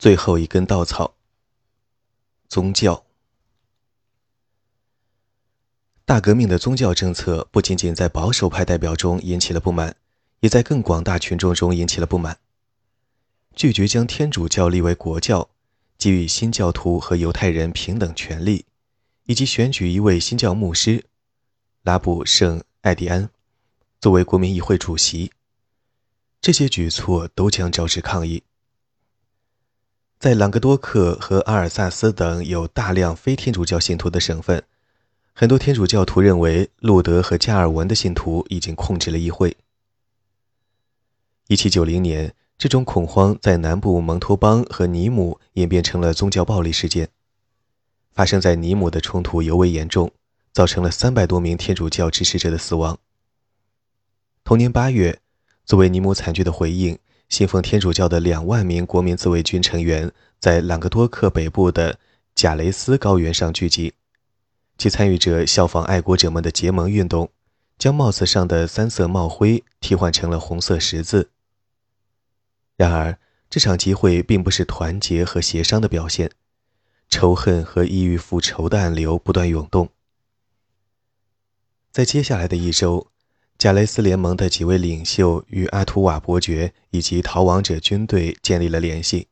最后一根稻草。宗教。大革命的宗教政策不仅仅在保守派代表中引起了不满，也在更广大群众中引起了不满。拒绝将天主教立为国教，给予新教徒和犹太人平等权利，以及选举一位新教牧师拉布圣艾迪安作为国民议会主席，这些举措都将招致抗议。在朗格多克和阿尔萨斯等有大量非天主教信徒的省份。很多天主教徒认为，路德和加尔文的信徒已经控制了议会。一七九零年，这种恐慌在南部蒙托邦和尼姆演变成了宗教暴力事件。发生在尼姆的冲突尤为严重，造成了三百多名天主教支持者的死亡。同年八月，作为尼姆惨剧的回应，信奉天主教的两万名国民自卫军成员在朗格多克北部的贾雷斯高原上聚集。其参与者效仿爱国者们的结盟运动，将帽子上的三色帽徽替换成了红色十字。然而，这场集会并不是团结和协商的表现，仇恨和意欲复仇的暗流不断涌动。在接下来的一周，贾雷斯联盟的几位领袖与阿图瓦伯爵以及逃亡者军队建立了联系。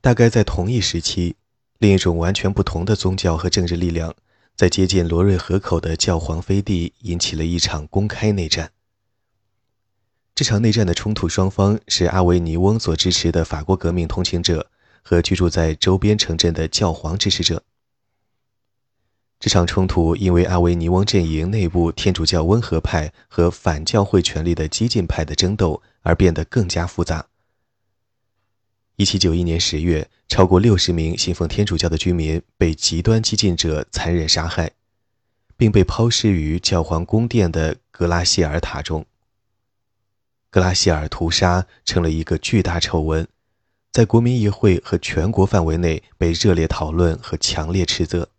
大概在同一时期。另一种完全不同的宗教和政治力量，在接近罗瑞河口的教皇飞地引起了一场公开内战。这场内战的冲突双方是阿维尼翁所支持的法国革命同情者和居住在周边城镇的教皇支持者。这场冲突因为阿维尼翁阵营内部天主教温和派和反教会权力的激进派的争斗而变得更加复杂。一七九一年十月，超过六十名信奉天主教的居民被极端激进者残忍杀害，并被抛尸于教皇宫殿的格拉希尔塔中。格拉希尔屠杀成了一个巨大丑闻，在国民议会和全国范围内被热烈讨论和强烈斥责。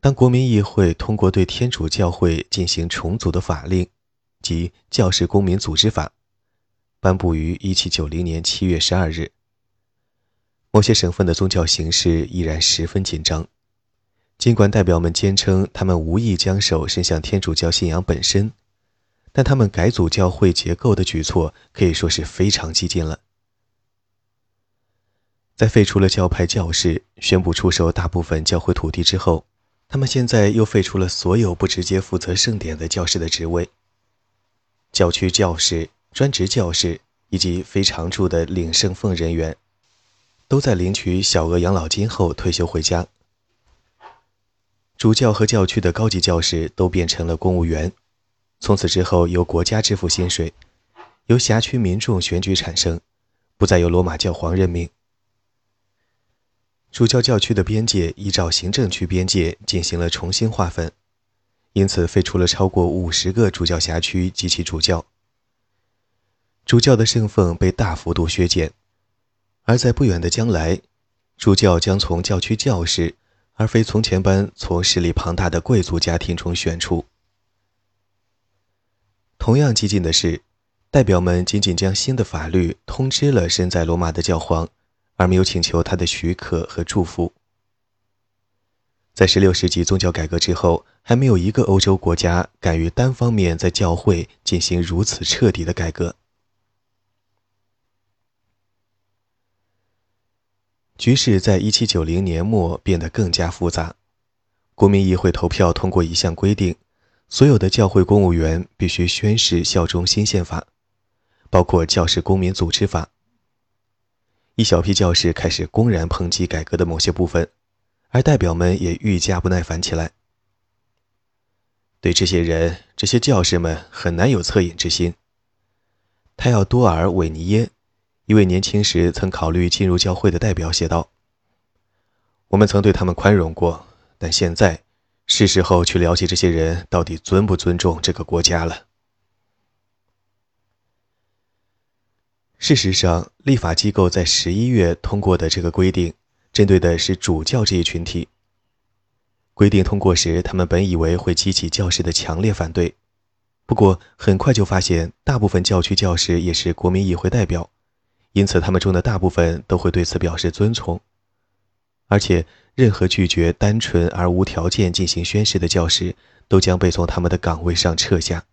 当国民议会通过对天主教会进行重组的法令。即《教士公民组织法》颁布于1790年7月12日。某些省份的宗教形势依然十分紧张，尽管代表们坚称他们无意将手伸向天主教信仰本身，但他们改组教会结构的举措可以说是非常激进了。在废除了教派教士、宣布出售大部分教会土地之后，他们现在又废除了所有不直接负责圣典的教师的职位。教区教师、专职教师以及非常驻的领圣奉人员，都在领取小额养老金后退休回家。主教和教区的高级教师都变成了公务员，从此之后由国家支付薪水，由辖区民众选举产生，不再由罗马教皇任命。主教教区的边界依照行政区边界进行了重新划分。因此，废除了超过五十个主教辖区及其主教。主教的圣奉被大幅度削减，而在不远的将来，主教将从教区教士，而非从前般从势力庞大的贵族家庭中选出。同样激进的是，代表们仅仅将新的法律通知了身在罗马的教皇，而没有请求他的许可和祝福。在16世纪宗教改革之后，还没有一个欧洲国家敢于单方面在教会进行如此彻底的改革。局势在1790年末变得更加复杂。国民议会投票通过一项规定：所有的教会公务员必须宣誓效忠新宪法，包括教士公民组织法。一小批教士开始公然抨击改革的某些部分。而代表们也愈加不耐烦起来。对这些人、这些教士们很难有恻隐之心。泰奥多尔·韦尼耶，一位年轻时曾考虑进入教会的代表写道：“我们曾对他们宽容过，但现在是时候去了解这些人到底尊不尊重这个国家了。”事实上，立法机构在十一月通过的这个规定。针对的是主教这一群体。规定通过时，他们本以为会激起教师的强烈反对，不过很快就发现，大部分教区教师也是国民议会代表，因此他们中的大部分都会对此表示遵从。而且，任何拒绝单纯而无条件进行宣誓的教师，都将被从他们的岗位上撤下。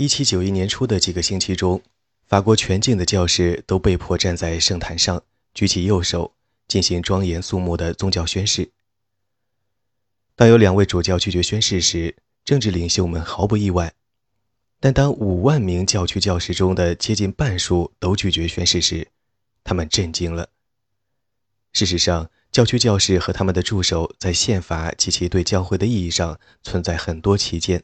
一七九一年初的几个星期中，法国全境的教士都被迫站在圣坛上，举起右手，进行庄严肃穆的宗教宣誓。当有两位主教拒绝宣誓时，政治领袖们毫不意外；但当五万名教区教士中的接近半数都拒绝宣誓时，他们震惊了。事实上，教区教士和他们的助手在宪法及其对教会的意义上存在很多歧见。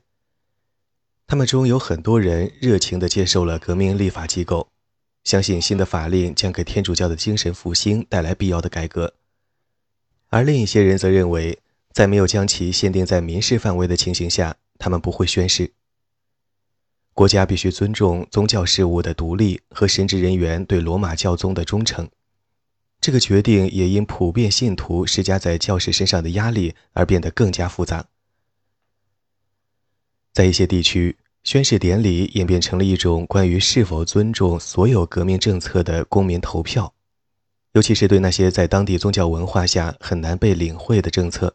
他们中有很多人热情地接受了革命立法机构，相信新的法令将给天主教的精神复兴带来必要的改革，而另一些人则认为。在没有将其限定在民事范围的情形下，他们不会宣誓。国家必须尊重宗教事务的独立和神职人员对罗马教宗的忠诚。这个决定也因普遍信徒施加在教士身上的压力而变得更加复杂。在一些地区，宣誓典礼演变成了一种关于是否尊重所有革命政策的公民投票，尤其是对那些在当地宗教文化下很难被领会的政策。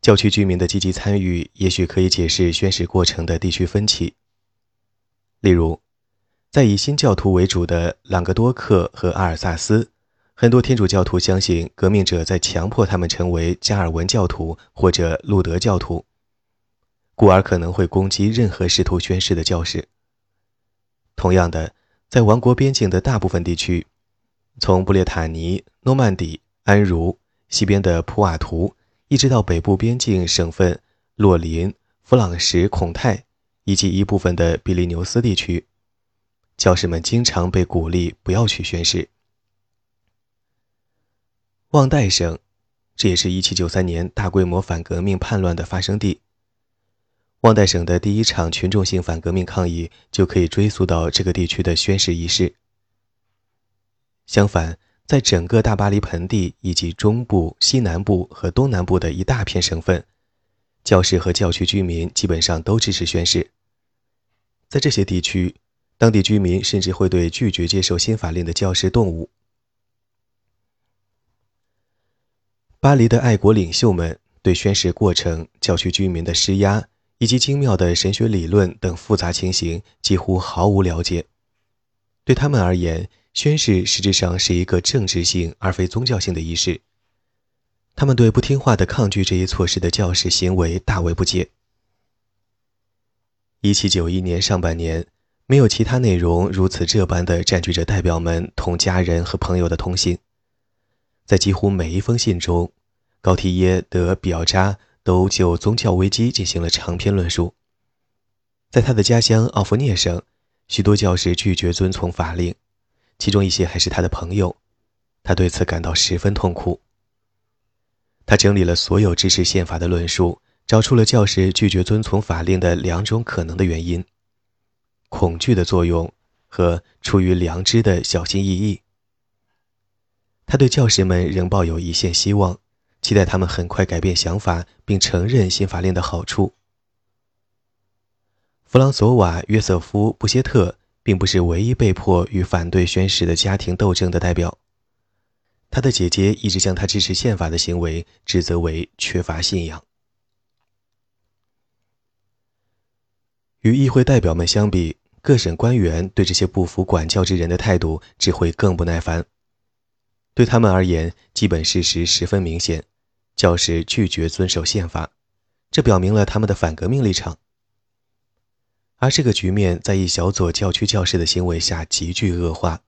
教区居民的积极参与，也许可以解释宣誓过程的地区分歧。例如，在以新教徒为主的朗格多克和阿尔萨斯，很多天主教徒相信革命者在强迫他们成为加尔文教徒或者路德教徒，故而可能会攻击任何试图宣誓的教士。同样的，在王国边境的大部分地区，从布列塔尼、诺曼底、安茹西边的普瓦图。一直到北部边境省份洛林、弗朗什孔泰以及一部分的比利牛斯地区，教士们经常被鼓励不要去宣誓。旺代省，这也是一七九三年大规模反革命叛乱的发生地。旺代省的第一场群众性反革命抗议就可以追溯到这个地区的宣誓仪式。相反。在整个大巴黎盆地以及中部、西南部和东南部的一大片省份，教士和教区居民基本上都支持宣誓。在这些地区，当地居民甚至会对拒绝接受新法令的教士动武。巴黎的爱国领袖们对宣誓过程、教区居民的施压以及精妙的神学理论等复杂情形几乎毫无了解。对他们而言，宣誓实质上是一个政治性而非宗教性的仪式。他们对不听话的抗拒这一措施的教士行为大为不解。一七九一年上半年，没有其他内容如此这般的占据着代表们同家人和朋友的通信。在几乎每一封信中，高提耶·德·比奥扎都就宗教危机进行了长篇论述。在他的家乡奥弗涅省，许多教士拒绝遵从法令。其中一些还是他的朋友，他对此感到十分痛苦。他整理了所有支持宪法的论述，找出了教士拒绝遵从法令的两种可能的原因：恐惧的作用和出于良知的小心翼翼。他对教士们仍抱有一线希望，期待他们很快改变想法，并承认新法令的好处。弗朗索瓦·约瑟夫·布歇特。并不是唯一被迫与反对宣誓的家庭斗争的代表。他的姐姐一直将他支持宪法的行为指责为缺乏信仰。与议会代表们相比，各省官员对这些不服管教之人的态度只会更不耐烦。对他们而言，基本事实十分明显：教士拒绝遵守宪法，这表明了他们的反革命立场。而这个局面在一小撮教区教师的行为下急剧恶化，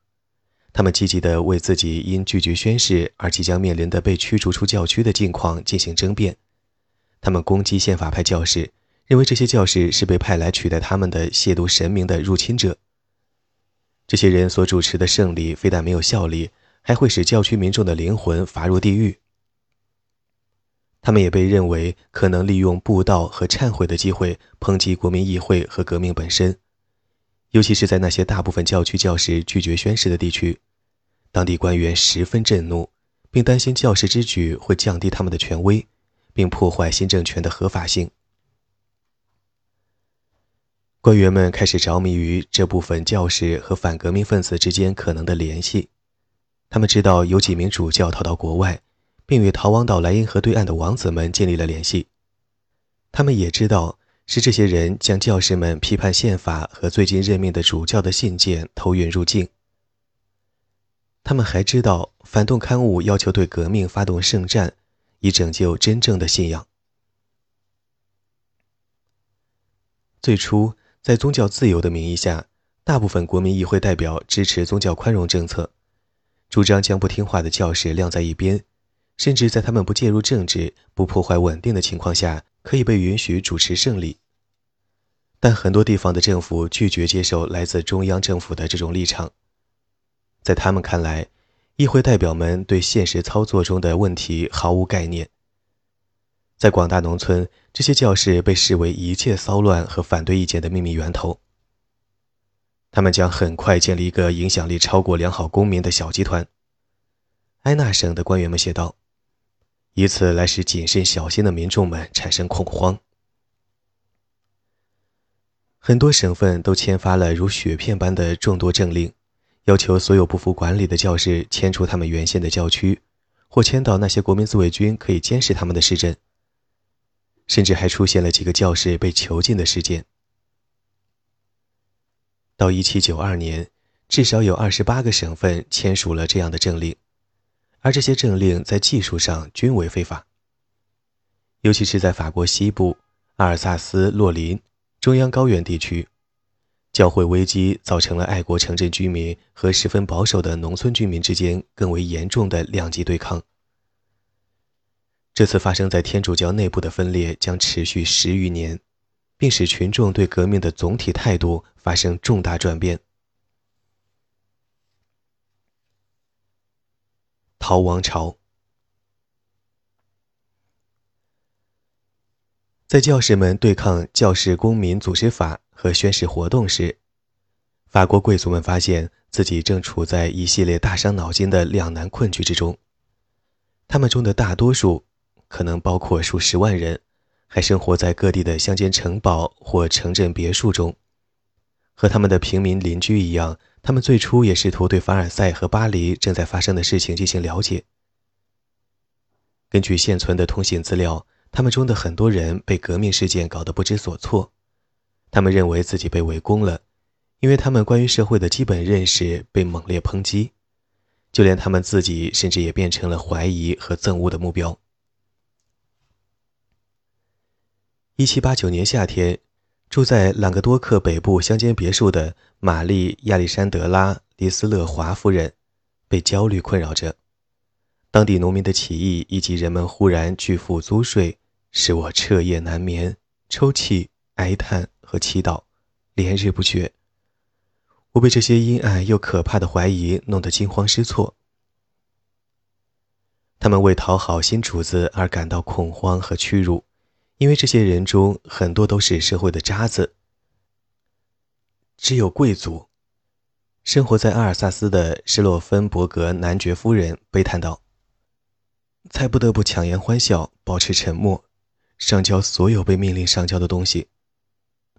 他们积极地为自己因拒绝宣誓而即将面临的被驱逐出教区的境况进行争辩。他们攻击宪法派教士，认为这些教士是被派来取代他们的亵渎神明的入侵者。这些人所主持的胜利非但没有效力，还会使教区民众的灵魂罚入地狱。他们也被认为可能利用布道和忏悔的机会抨击国民议会和革命本身，尤其是在那些大部分教区教士拒绝宣誓的地区，当地官员十分震怒，并担心教士之举会降低他们的权威，并破坏新政权的合法性。官员们开始着迷于这部分教士和反革命分子之间可能的联系。他们知道有几名主教逃到国外，并与逃亡到莱茵河对岸的王子们建立了联系。他们也知道是这些人将教士们批判宪法和最近任命的主教的信件偷运入境。他们还知道反动刊物要求对革命发动圣战，以拯救真正的信仰。最初。在宗教自由的名义下，大部分国民议会代表支持宗教宽容政策，主张将不听话的教士晾在一边，甚至在他们不介入政治、不破坏稳定的情况下，可以被允许主持胜利。但很多地方的政府拒绝接受来自中央政府的这种立场，在他们看来，议会代表们对现实操作中的问题毫无概念。在广大农村，这些教士被视为一切骚乱和反对意见的秘密源头。他们将很快建立一个影响力超过良好公民的小集团。埃纳省的官员们写道，以此来使谨慎小心的民众们产生恐慌。很多省份都签发了如雪片般的众多政令，要求所有不服管理的教士迁出他们原先的教区，或迁到那些国民自卫军可以监视他们的市镇。甚至还出现了几个教士被囚禁的事件。到1792年，至少有28个省份签署了这样的政令，而这些政令在技术上均为非法。尤其是在法国西部阿尔萨斯、洛林、中央高原地区，教会危机造成了爱国城镇居民和十分保守的农村居民之间更为严重的两极对抗。这次发生在天主教内部的分裂将持续十余年，并使群众对革命的总体态度发生重大转变。逃亡潮，在教士们对抗教士公民组织法和宣誓活动时，法国贵族们发现自己正处在一系列大伤脑筋的两难困局之中。他们中的大多数。可能包括数十万人，还生活在各地的乡间城堡或城镇别墅中。和他们的平民邻居一样，他们最初也试图对凡尔赛和巴黎正在发生的事情进行了解。根据现存的通信资料，他们中的很多人被革命事件搞得不知所措。他们认为自己被围攻了，因为他们关于社会的基本认识被猛烈抨击，就连他们自己甚至也变成了怀疑和憎恶的目标。一七八九年夏天，住在朗格多克北部乡间别墅的玛丽亚历山德拉·迪斯勒华夫人，被焦虑困扰着。当地农民的起义以及人们忽然拒付租税，使我彻夜难眠，抽泣、哀叹和祈祷，连日不绝。我被这些阴暗又可怕的怀疑弄得惊慌失措。他们为讨好新主子而感到恐慌和屈辱。因为这些人中很多都是社会的渣子，只有贵族。生活在阿尔萨斯的施洛芬伯格男爵夫人悲叹道：“才不得不强颜欢笑，保持沉默，上交所有被命令上交的东西，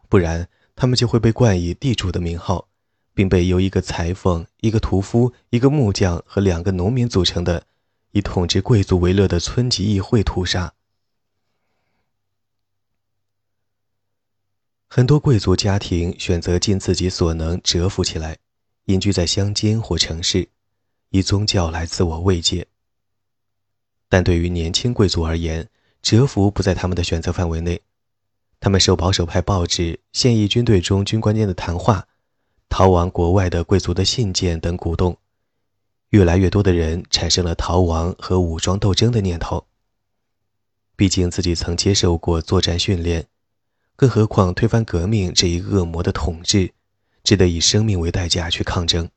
不然他们就会被冠以地主的名号，并被由一个裁缝、一个屠夫、一个木匠和两个农民组成的以统治贵族为乐的村级议会屠杀。”很多贵族家庭选择尽自己所能蛰伏起来，隐居在乡间或城市，以宗教来自我慰藉。但对于年轻贵族而言，蛰伏不在他们的选择范围内。他们受保守派报纸、现役军队中军官间的谈话、逃亡国外的贵族的信件等鼓动，越来越多的人产生了逃亡和武装斗争的念头。毕竟自己曾接受过作战训练。更何况，推翻革命这一恶魔的统治，值得以生命为代价去抗争。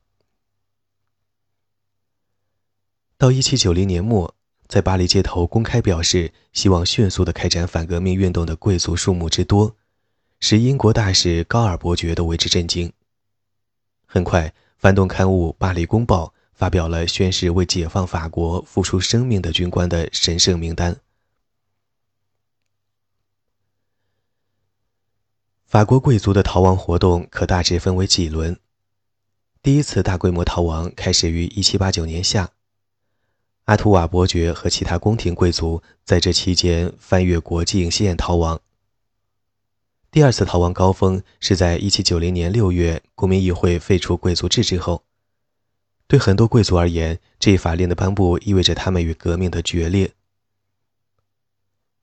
到一七九零年末，在巴黎街头公开表示希望迅速的开展反革命运动的贵族数目之多，使英国大使高尔伯爵都为之震惊。很快，反动刊物《巴黎公报》发表了宣誓为解放法国付出生命的军官的神圣名单。法国贵族的逃亡活动可大致分为几轮。第一次大规模逃亡开始于1789年夏，阿图瓦伯爵和其他宫廷贵族在这期间翻越国境西沿逃亡。第二次逃亡高峰是在1790年6月，国民议会废除贵族制之后。对很多贵族而言，这一法令的颁布意味着他们与革命的决裂。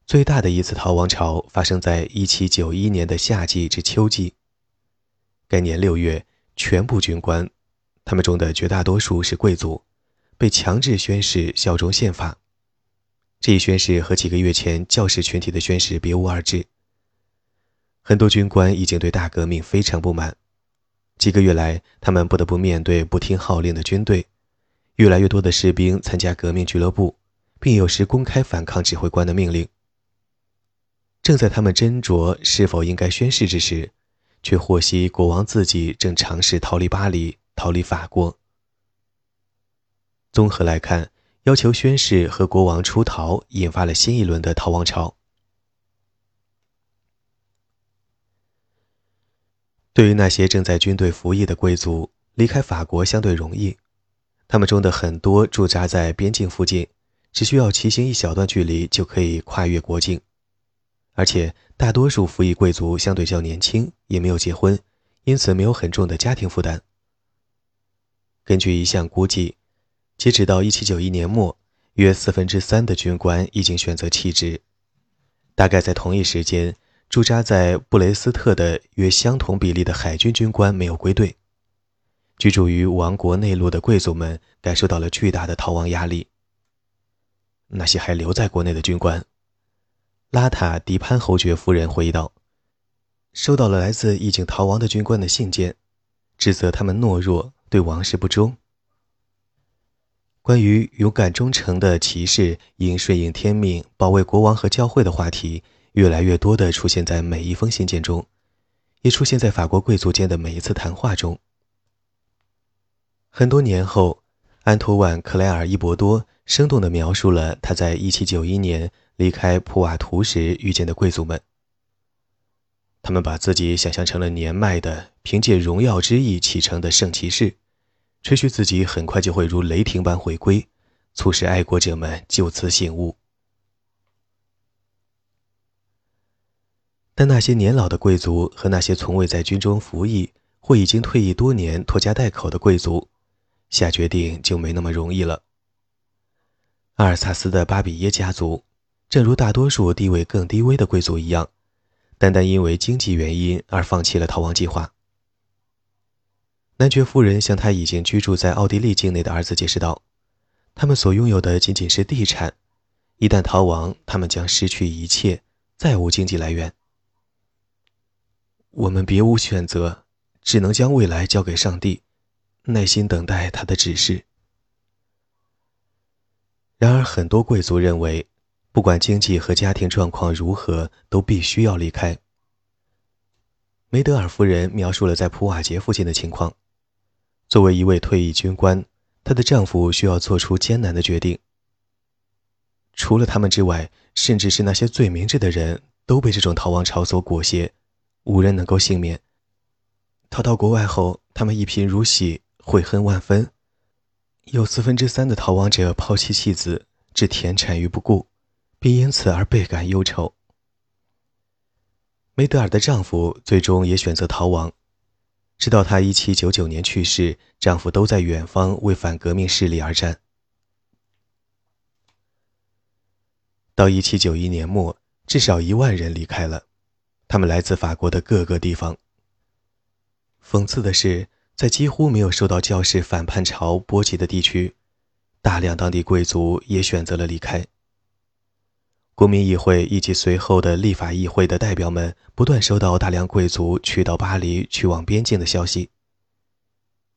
最大的一次逃亡潮发生在1791年的夏季至秋季。该年六月，全部军官，他们中的绝大多数是贵族，被强制宣誓效忠宪法。这一宣誓和几个月前教士群体的宣誓别无二致。很多军官已经对大革命非常不满。几个月来，他们不得不面对不听号令的军队，越来越多的士兵参加革命俱乐部，并有时公开反抗指挥官的命令。正在他们斟酌是否应该宣誓之时，却获悉国王自己正尝试逃离巴黎，逃离法国。综合来看，要求宣誓和国王出逃，引发了新一轮的逃亡潮。对于那些正在军队服役的贵族，离开法国相对容易，他们中的很多驻扎在边境附近，只需要骑行一小段距离就可以跨越国境。而且大多数服役贵族相对较年轻，也没有结婚，因此没有很重的家庭负担。根据一项估计，截止到1791年末，约四分之三的军官已经选择弃职。大概在同一时间，驻扎在布雷斯特的约相同比例的海军军官没有归队。居住于王国内陆的贵族们感受到了巨大的逃亡压力。那些还留在国内的军官。拉塔迪潘侯爵夫人回忆道：“收到了来自已经逃亡的军官的信件，指责他们懦弱，对王室不忠。关于勇敢忠诚的骑士应顺应天命，保卫国王和教会的话题，越来越多地出现在每一封信件中，也出现在法国贵族间的每一次谈话中。很多年后，安托万·克莱尔·伊伯多生动地描述了他在1791年。”离开普瓦图时遇见的贵族们，他们把自己想象成了年迈的、凭借荣耀之意启程的圣骑士，吹嘘自己很快就会如雷霆般回归，促使爱国者们就此醒悟。但那些年老的贵族和那些从未在军中服役或已经退役多年、拖家带口的贵族，下决定就没那么容易了。阿尔萨斯的巴比耶家族。正如大多数地位更低微的贵族一样，单单因为经济原因而放弃了逃亡计划。男爵夫人向他已经居住在奥地利境内的儿子解释道：“他们所拥有的仅仅是地产，一旦逃亡，他们将失去一切，再无经济来源。我们别无选择，只能将未来交给上帝，耐心等待他的指示。”然而，很多贵族认为。不管经济和家庭状况如何，都必须要离开。梅德尔夫人描述了在普瓦捷附近的情况。作为一位退役军官，她的丈夫需要做出艰难的决定。除了他们之外，甚至是那些最明智的人都被这种逃亡潮所裹挟，无人能够幸免。逃到国外后，他们一贫如洗，悔恨万分。有四分之三的逃亡者抛妻弃子，置田产于不顾。并因此而倍感忧愁。梅德尔的丈夫最终也选择逃亡，直到她1799年去世，丈夫都在远方为反革命势力而战。到1791年末，至少一万人离开了，他们来自法国的各个地方。讽刺的是，在几乎没有受到教士反叛潮波及的地区，大量当地贵族也选择了离开。国民议会以及随后的立法议会的代表们不断收到大量贵族去到巴黎、去往边境的消息。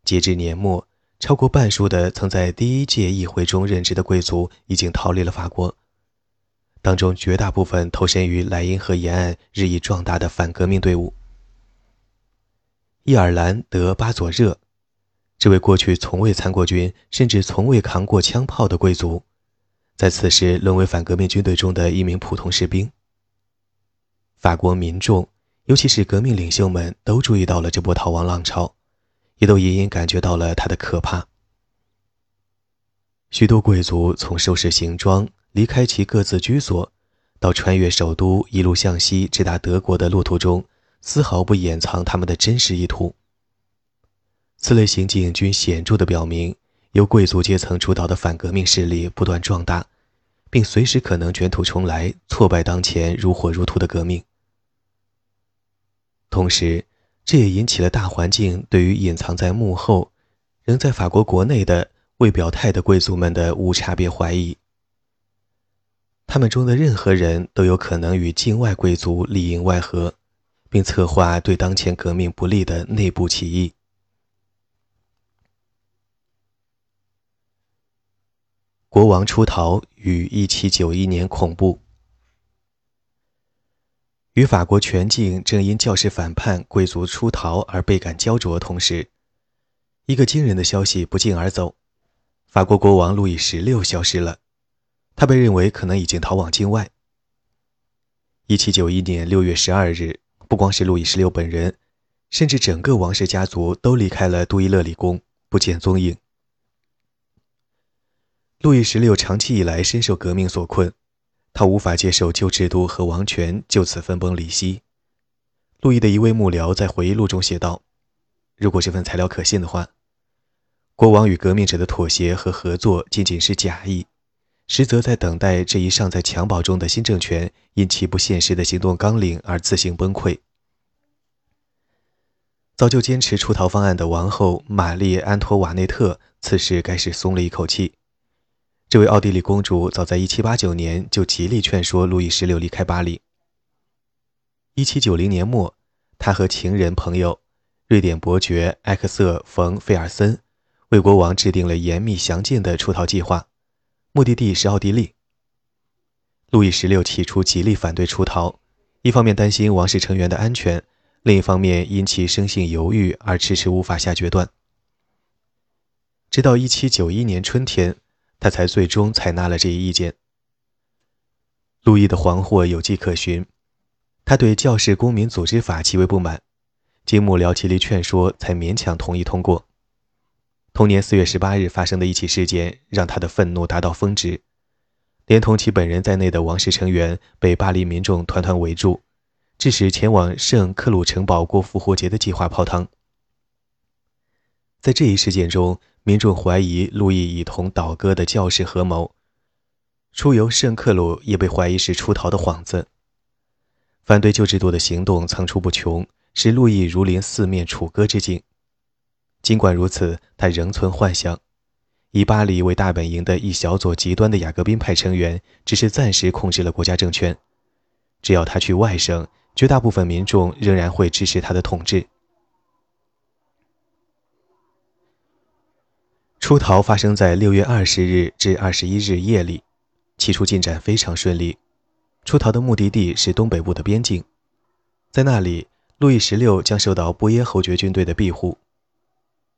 截至年末，超过半数的曾在第一届议会中任职的贵族已经逃离了法国，当中绝大部分投身于莱茵河沿岸日益壮大的反革命队伍。伊尔兰德巴佐热，这位过去从未参过军，甚至从未扛过枪炮的贵族。在此时，沦为反革命军队中的一名普通士兵。法国民众，尤其是革命领袖们都注意到了这波逃亡浪潮，也都隐隐感觉到了它的可怕。许多贵族从收拾行装、离开其各自居所，到穿越首都一路向西直达德国的路途中，丝毫不掩藏他们的真实意图。此类行径均显著地表明，由贵族阶层主导的反革命势力不断壮大，并随时可能卷土重来，挫败当前如火如荼的革命。同时，这也引起了大环境对于隐藏在幕后、仍在法国国内的未表态的贵族们的无差别怀疑。他们中的任何人都有可能与境外贵族里应外合，并策划对当前革命不利的内部起义。国王出逃与1791年恐怖。与法国全境正因教士反叛、贵族出逃而倍感焦灼同时，一个惊人的消息不胫而走：法国国王路易十六消失了。他被认为可能已经逃往境外。1791年6月12日，不光是路易十六本人，甚至整个王室家族都离开了杜伊勒里宫，不见踪影。路易十六长期以来深受革命所困。他无法接受旧制度和王权就此分崩离析。路易的一位幕僚在回忆录中写道：“如果这份材料可信的话，国王与革命者的妥协和合作仅仅是假意，实则在等待这一尚在襁褓中的新政权因其不现实的行动纲领而自行崩溃。”早就坚持出逃方案的王后玛丽·安托瓦内特此时该是松了一口气。这位奥地利公主早在1789年就极力劝说路易十六离开巴黎。1790年末，她和情人朋友瑞典伯爵埃克瑟·冯·费尔森为国王制定了严密详尽的出逃计划，目的地是奥地利。路易十六起初极力反对出逃，一方面担心王室成员的安全，另一方面因其生性犹豫而迟迟无法下决断。直到1791年春天。他才最终采纳了这一意见。路易的惶惑有迹可循，他对教士公民组织法极为不满，经幕僚极力劝说，才勉强同意通过。同年四月十八日发生的一起事件，让他的愤怒达到峰值，连同其本人在内的王室成员被巴黎民众团团围住，致使前往圣克鲁城堡过复活节的计划泡汤。在这一事件中，民众怀疑路易已同倒戈的教士合谋，出游圣克鲁也被怀疑是出逃的幌子。反对旧制度的行动层出不穷，使路易如临四面楚歌之境。尽管如此，他仍存幻想：以巴黎为大本营的一小撮极端的雅各宾派成员，只是暂时控制了国家政权。只要他去外省，绝大部分民众仍然会支持他的统治。出逃发生在六月二十日至二十一日夜里，起初进展非常顺利。出逃的目的地是东北部的边境，在那里，路易十六将受到波耶侯爵军队的庇护，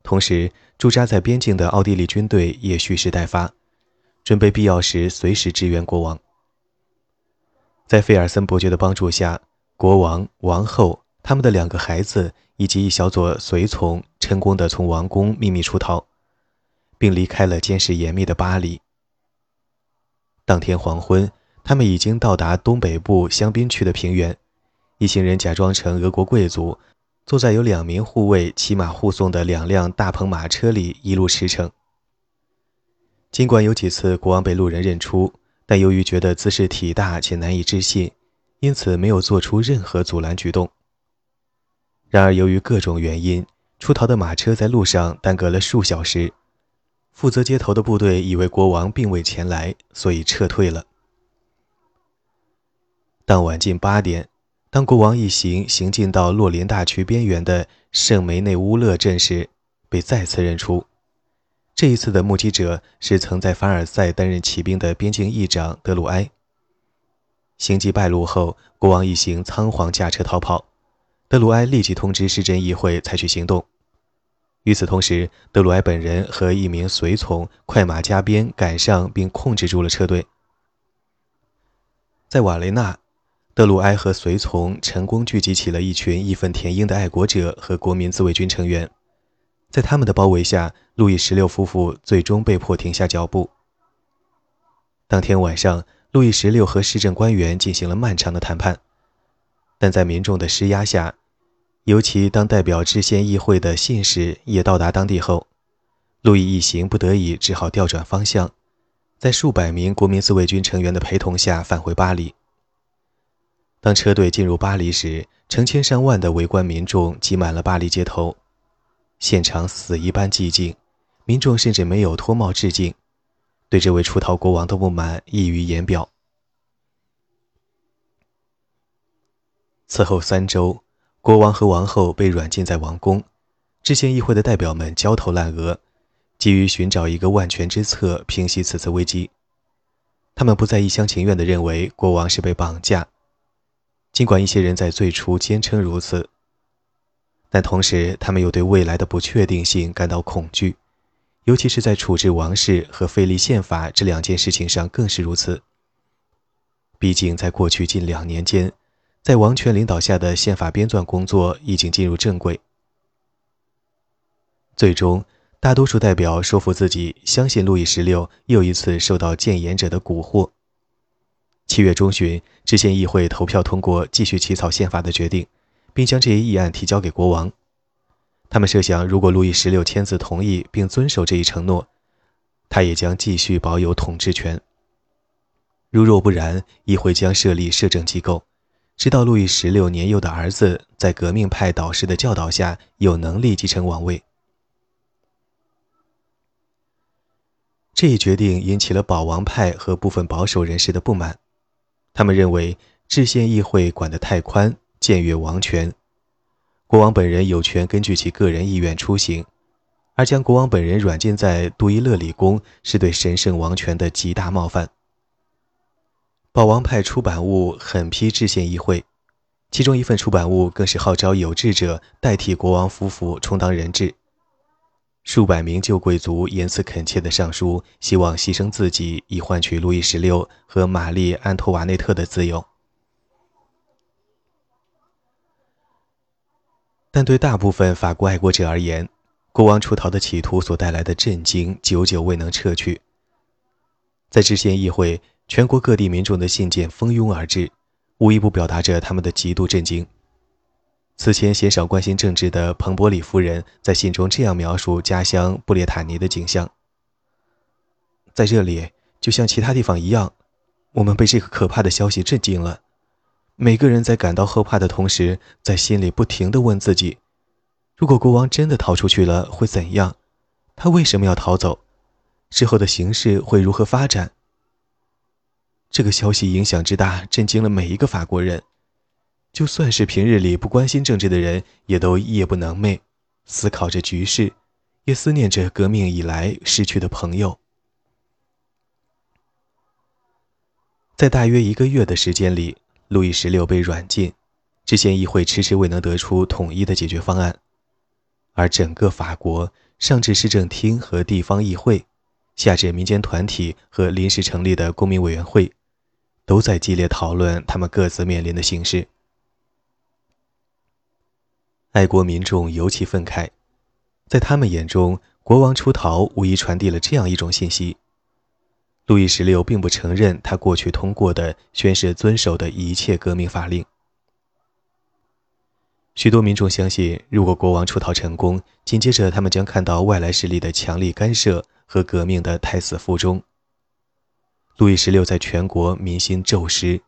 同时驻扎在边境的奥地利军队也蓄势待发，准备必要时随时支援国王。在费尔森伯爵的帮助下，国王、王后、他们的两个孩子以及一小撮随从成功地从王宫秘密出逃。并离开了监视严密的巴黎。当天黄昏，他们已经到达东北部香槟区的平原。一行人假装成俄国贵族，坐在有两名护卫骑马护送的两辆大篷马车里，一路驰骋。尽管有几次国王被路人认出，但由于觉得姿势体大且难以置信，因此没有做出任何阻拦举动。然而，由于各种原因，出逃的马车在路上耽搁了数小时。负责接头的部队以为国王并未前来，所以撤退了。当晚近八点，当国王一行行进到洛林大区边缘的圣梅内乌勒镇时，被再次认出。这一次的目击者是曾在凡尔赛担任骑兵的边境议长德鲁埃。行迹败露后，国王一行仓皇驾车逃跑。德鲁埃立即通知市镇议会采取行动。与此同时，德鲁埃本人和一名随从快马加鞭赶上，并控制住了车队。在瓦雷纳，德鲁埃和随从成功聚集起了一群义愤填膺的爱国者和国民自卫军成员，在他们的包围下，路易十六夫妇最终被迫停下脚步。当天晚上，路易十六和市政官员进行了漫长的谈判，但在民众的施压下，尤其当代表制宪议会的信使也到达当地后，路易一行不得已只好调转方向，在数百名国民自卫军成员的陪同下返回巴黎。当车队进入巴黎时，成千上万的围观民众挤满了巴黎街头，现场死一般寂静，民众甚至没有脱帽致敬，对这位出逃国王的不满溢于言表。此后三周，国王和王后被软禁在王宫，制宪议会的代表们焦头烂额，急于寻找一个万全之策平息此次危机。他们不再一厢情愿地认为国王是被绑架。尽管一些人在最初坚称如此，但同时他们又对未来的不确定性感到恐惧，尤其是在处置王室和废立宪法这两件事情上更是如此。毕竟，在过去近两年间，在王权领导下的宪法编纂工作已经进入正轨。最终，大多数代表说服自己，相信路易十六又一次受到谏言者的蛊惑。七月中旬，制宪议会投票通过继续起草宪法的决定，并将这一议案提交给国王。他们设想，如果路易十六签字同意并遵守这一承诺，他也将继续保有统治权。如若不然，议会将设立摄政机构，知道路易十六年幼的儿子在革命派导师的教导下有能力继承王位。这一决定引起了保王派和部分保守人士的不满。他们认为制宪议会管得太宽，僭越王权。国王本人有权根据其个人意愿出行，而将国王本人软禁在杜伊勒里宫是对神圣王权的极大冒犯。保王派出版物狠批制宪议会，其中一份出版物更是号召有志者代替国王夫妇充当人质。数百名旧贵族言辞恳切地上书，希望牺牲自己以换取路易十六和玛丽·安托瓦内特的自由。但对大部分法国爱国者而言，国王出逃的企图所带来的震惊久久未能撤去。在制宪议会，全国各地民众的信件蜂拥而至，无一不表达着他们的极度震惊。此前鲜少关心政治的彭伯里夫人在信中这样描述家乡布列塔尼的景象：在这里，就像其他地方一样，我们被这个可怕的消息震惊了。每个人在感到后怕的同时，在心里不停地问自己：如果国王真的逃出去了，会怎样？他为什么要逃走？之后的形势会如何发展？这个消息影响之大，震惊了每一个法国人。就算是平日里不关心政治的人，也都夜不能寐，思考着局势，也思念着革命以来失去的朋友。在大约一个月的时间里，路易十六被软禁，制宪议会迟迟未能得出统一的解决方案，而整个法国，上至市政厅和地方议会，下至民间团体和临时成立的公民委员会，都在激烈讨论他们各自面临的形势。爱国民众尤其愤慨，在他们眼中，国王出逃无疑传递了这样一种信息：路易十六并不承认他过去通过的宣誓遵守的一切革命法令。许多民众相信，如果国王出逃成功，紧接着他们将看到外来势力的强力干涉和革命的胎死腹中。路易十六在全国民心骤失。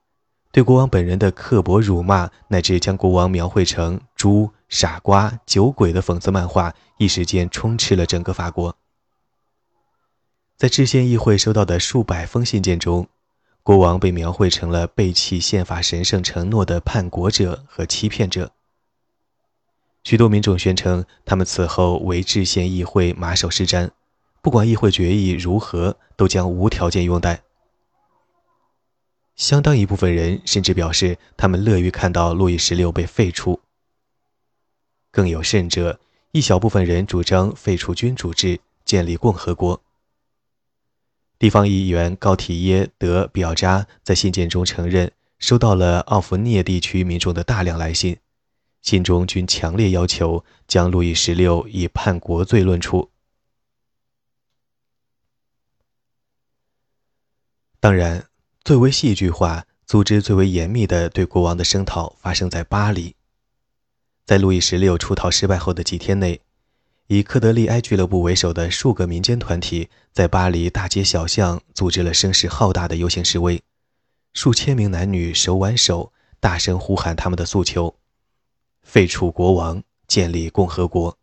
对国王本人的刻薄辱骂，乃至将国王描绘成猪、傻瓜、酒鬼的讽刺漫画，一时间充斥了整个法国。在制宪议会收到的数百封信件中，国王被描绘成了背弃宪法神圣承诺的叛国者和欺骗者。许多民众宣称，他们此后为制宪议会马首是瞻，不管议会决议如何，都将无条件拥戴。相当一部分人甚至表示，他们乐于看到路易十六被废除。更有甚者，一小部分人主张废除君主制，建立共和国。地方议员高提耶·德·比奥扎在信件中承认，收到了奥弗涅地区民众的大量来信，信中均强烈要求将路易十六以叛国罪论处。当然，最为戏剧化、组织最为严密的对国王的声讨发生在巴黎。在路易十六出逃失败后的几天内，以科德利埃俱乐部为首的数个民间团体在巴黎大街小巷组织了声势浩大的游行示威，数千名男女手挽手，大声呼喊他们的诉求：废除国王，建立共和国。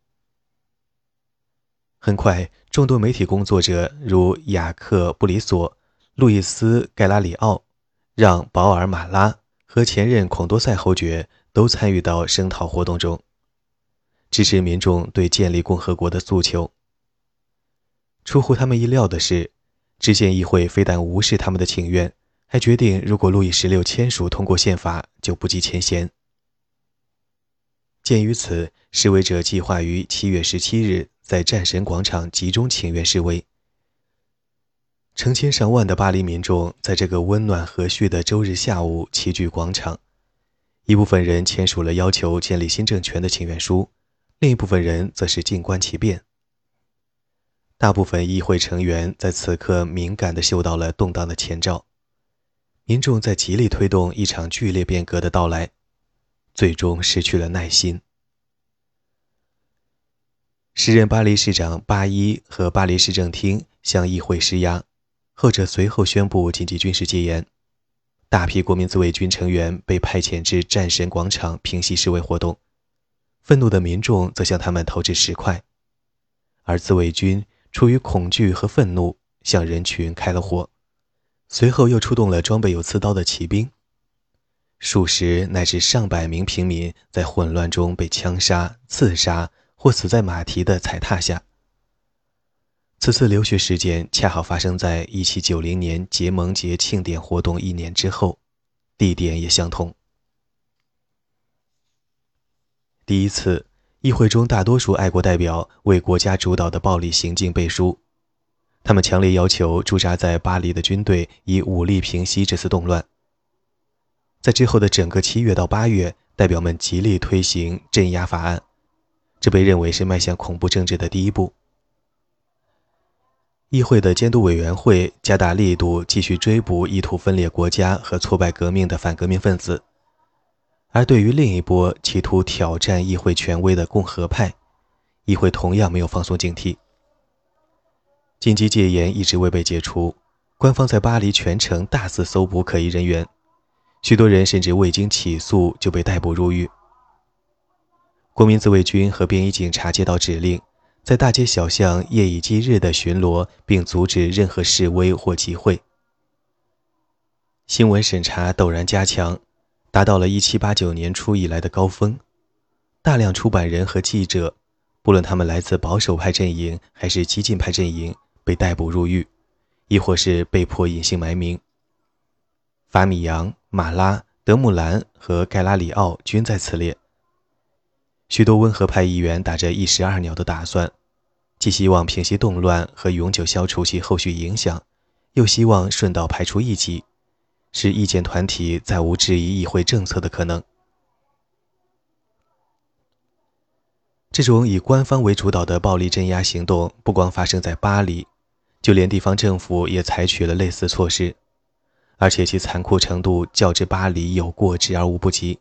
很快，众多媒体工作者如雅克·布里索。路易斯·盖拉里奥、让·保尔马拉和前任孔多塞侯爵都参与到声讨活动中，支持民众对建立共和国的诉求。出乎他们意料的是，制宪议会非但无视他们的请愿，还决定如果路易十六签署通过宪法，就不计前嫌。鉴于此，示威者计划于七月十七日在战神广场集中请愿示威。成千上万的巴黎民众在这个温暖和煦的周日下午齐聚广场，一部分人签署了要求建立新政权的请愿书，另一部分人则是静观其变。大部分议会成员在此刻敏感地嗅到了动荡的前兆，民众在极力推动一场剧烈变革的到来，最终失去了耐心。时任巴黎市长巴伊和巴黎市政厅向议会施压。后者随后宣布紧急军事戒严，大批国民自卫军成员被派遣至战神广场平息示威活动，愤怒的民众则向他们投掷石块，而自卫军出于恐惧和愤怒向人群开了火，随后又出动了装备有刺刀的骑兵，数十乃至上百名平民在混乱中被枪杀、刺杀或死在马蹄的踩踏下。此次留学事件恰好发生在1790年结盟节庆典活动一年之后，地点也相同。第一次，议会中大多数爱国代表为国家主导的暴力行径背书，他们强烈要求驻扎在巴黎的军队以武力平息这次动乱。在之后的整个七月到八月，代表们极力推行镇压法案，这被认为是迈向恐怖政治的第一步。议会的监督委员会加大力度，继续追捕意图分裂国家和挫败革命的反革命分子。而对于另一波企图挑战议会权威的共和派，议会同样没有放松警惕。紧急戒严一直未被解除，官方在巴黎全城大肆搜捕可疑人员，许多人甚至未经起诉就被逮捕入狱。国民自卫军和便衣警察接到指令。在大街小巷夜以继日的巡逻，并阻止任何示威或集会。新闻审查陡然加强，达到了1789年初以来的高峰。大量出版人和记者，不论他们来自保守派阵营还是激进派阵营，被逮捕入狱，亦或是被迫隐姓埋名。法米扬、马拉、德穆兰和盖拉里奥均在此列。许多温和派议员打着一石二鸟的打算，既希望平息动乱和永久消除其后续影响，又希望顺道排除异己，使意见团体再无质疑议会政策的可能。这种以官方为主导的暴力镇压行动不光发生在巴黎，就连地方政府也采取了类似措施，而且其残酷程度较之巴黎有过之而无不及。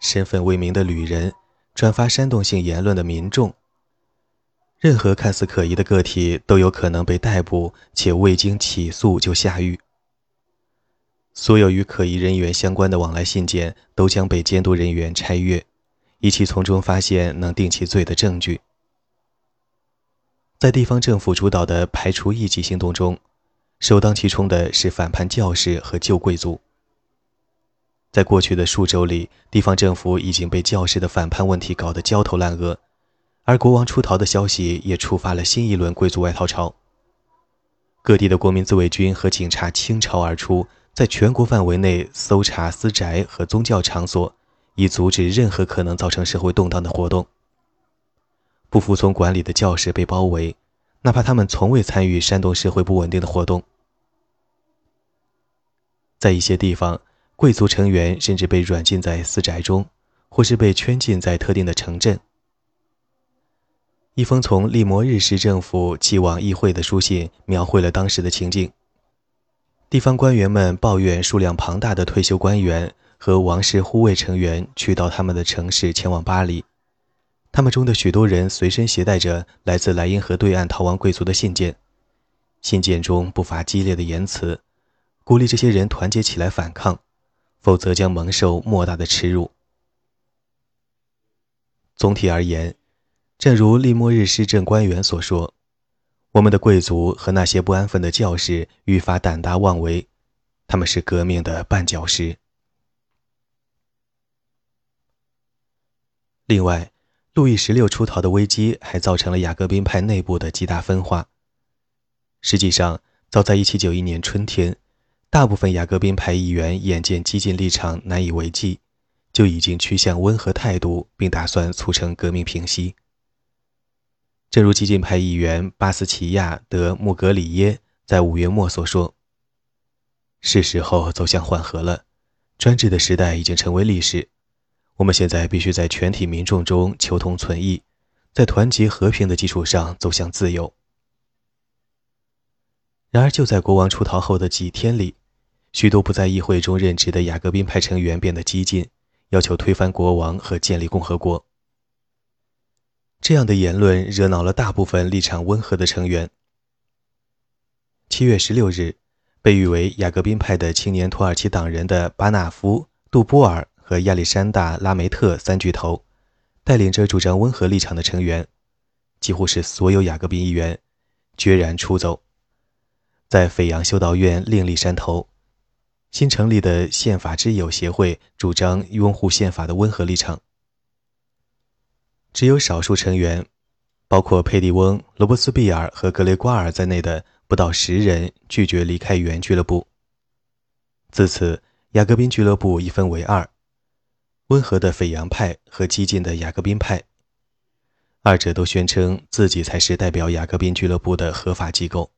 身份未明的旅人，转发煽动性言论的民众，任何看似可疑的个体都有可能被逮捕，且未经起诉就下狱。所有与可疑人员相关的往来信件都将被监督人员拆阅，以期从中发现能定其罪的证据。在地方政府主导的排除异己行动中，首当其冲的是反叛教士和旧贵族。在过去的数周里，地方政府已经被教士的反叛问题搞得焦头烂额，而国王出逃的消息也触发了新一轮贵族外逃潮。各地的国民自卫军和警察倾巢而出，在全国范围内搜查私宅和宗教场所，以阻止任何可能造成社会动荡的活动。不服从管理的教士被包围，哪怕他们从未参与煽动社会不稳定的活动。在一些地方，贵族成员甚至被软禁在私宅中，或是被圈禁在特定的城镇。一封从利摩日市政府寄往议会的书信，描绘了当时的情景。地方官员们抱怨数量庞大的退休官员和王室护卫成员去到他们的城市，前往巴黎。他们中的许多人随身携带着来自莱茵河对岸逃亡贵族的信件，信件中不乏激烈的言辞，鼓励这些人团结起来反抗，否则将蒙受莫大的耻辱。总体而言。正如利莫日市政官员所说：“我们的贵族和那些不安分的教士愈发胆大妄为，他们是革命的绊脚石。”另外，路易十六出逃的危机还造成了雅各宾派内部的极大分化。实际上，早在1791年春天，大部分雅各宾派议员眼见激进立场难以为继，就已经趋向温和态度，并打算促成革命平息。正如激进派议员巴斯奇亚·德·穆格里耶在五月末所说：“是时候走向缓和了，专制的时代已经成为历史。我们现在必须在全体民众中求同存异，在团结和平的基础上走向自由。”然而，就在国王出逃后的几天里，许多不在议会中任职的雅各宾派成员变得激进，要求推翻国王和建立共和国。这样的言论惹恼了大部分立场温和的成员。七月十六日，被誉为雅各宾派的青年土耳其党人的巴纳夫、杜波尔和亚历山大·拉梅特三巨头，带领着主张温和立场的成员，几乎是所有雅各宾议员，决然出走，在斐扬修道院另立山头。新成立的宪法之友协会主张拥护宪法的温和立场。只有少数成员，包括佩蒂翁、罗伯斯庇尔和格雷瓜尔在内的不到十人拒绝离开原俱乐部。自此，雅各宾俱乐部一分为二：温和的斐扬派和激进的雅各宾派。二者都宣称自己才是代表雅各宾俱乐部的合法机构。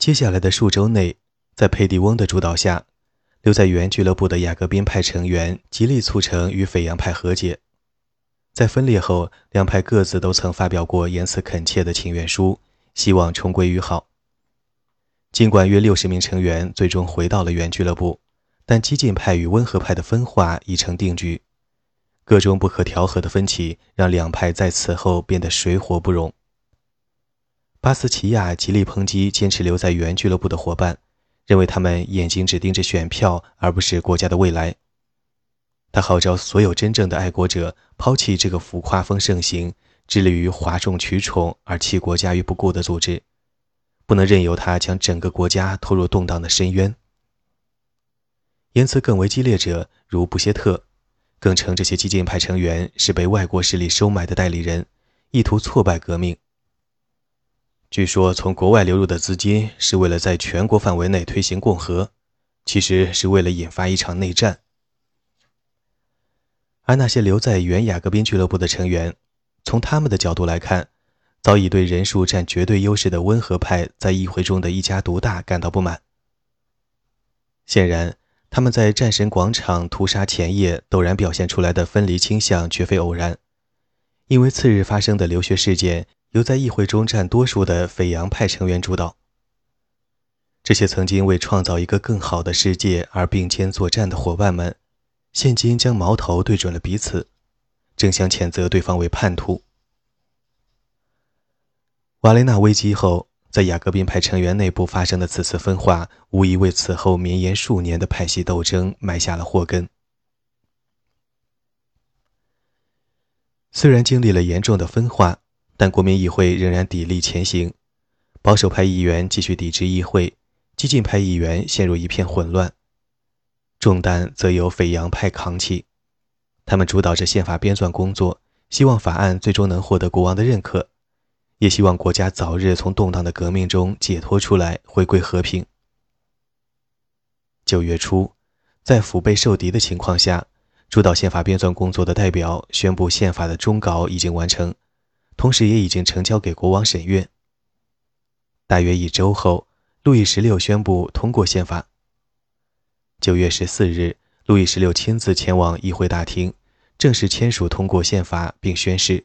接下来的数周内，在佩蒂翁的主导下。留在原俱乐部的雅各宾派成员极力促成与斐扬派和解。在分裂后，两派各自都曾发表过言辞恳切的请愿书，希望重归于好。尽管约六十名成员最终回到了原俱乐部，但激进派与温和派的分化已成定局。各种不可调和的分歧让两派在此后变得水火不容。巴斯奇亚极力抨击坚持留在原俱乐部的伙伴。认为他们眼睛只盯着选票，而不是国家的未来。他号召所有真正的爱国者抛弃这个浮夸风盛行、致力于哗众取宠而弃国家于不顾的组织，不能任由他将整个国家拖入动荡的深渊。言辞更为激烈者，如布歇特，更称这些激进派成员是被外国势力收买的代理人，意图挫败革命。据说，从国外流入的资金是为了在全国范围内推行共和，其实是为了引发一场内战。而那些留在原雅各宾俱乐部的成员，从他们的角度来看，早已对人数占绝对优势的温和派在议会中的一家独大感到不满。显然，他们在战神广场屠杀前夜陡然表现出来的分离倾向绝非偶然，因为次日发生的流血事件。由在议会中占多数的斐扬派成员主导。这些曾经为创造一个更好的世界而并肩作战的伙伴们，现今将矛头对准了彼此，争相谴责对方为叛徒。瓦雷纳危机后，在雅各宾派成员内部发生的此次分化，无疑为此后绵延数年的派系斗争埋下了祸根。虽然经历了严重的分化，但国民议会仍然砥砺前行，保守派议员继续抵制议会，激进派议员陷入一片混乱，重担则由斐扬派扛起。他们主导着宪法编纂工作，希望法案最终能获得国王的认可，也希望国家早日从动荡的革命中解脱出来，回归和平。九月初，在腹背受敌的情况下，主导宪法编纂工作的代表宣布，宪法的终稿已经完成。同时，也已经呈交给国王审阅。大约一周后，路易十六宣布通过宪法。九月十四日，路易十六亲自前往议会大厅，正式签署通过宪法并宣誓。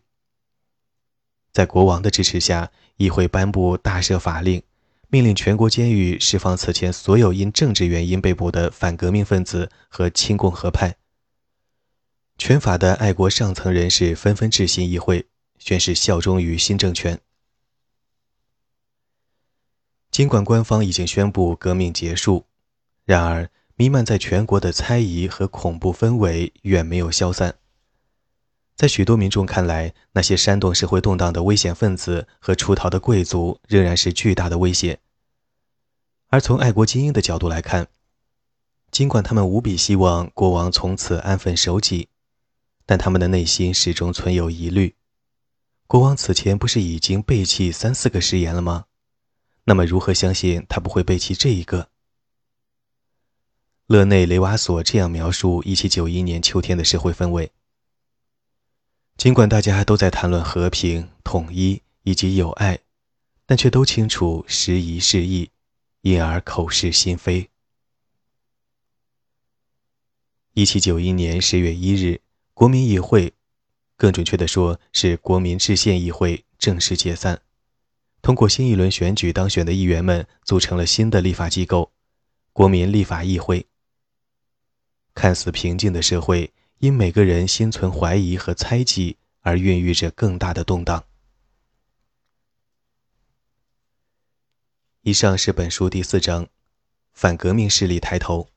在国王的支持下，议会颁布大赦法令，命令全国监狱释放此前所有因政治原因被捕的反革命分子和亲共和派。全法的爱国上层人士纷纷致信议会，宣誓效忠于新政权。尽管官方已经宣布革命结束，然而弥漫在全国的猜疑和恐怖氛围远没有消散。在许多民众看来，那些煽动社会动荡的危险分子和出逃的贵族仍然是巨大的威胁。而从爱国精英的角度来看，尽管他们无比希望国王从此安分守己，但他们的内心始终存有疑虑：国王此前不是已经背弃三四个誓言了吗？那么，如何相信他不会背弃这一个？勒内·雷瓦索这样描述1791年秋天的社会氛围。尽管大家都在谈论和平、统一以及友爱，但却都清楚时移世易，因而口是心非。一七九一年十月一日，国民议会，更准确的说是国民制宪议会正式解散。通过新一轮选举当选的议员们组成了新的立法机构——国民立法议会。看似平静的社会。因每个人心存怀疑和猜忌而孕育着更大的动荡。以上是本书第四章，反革命势力抬头。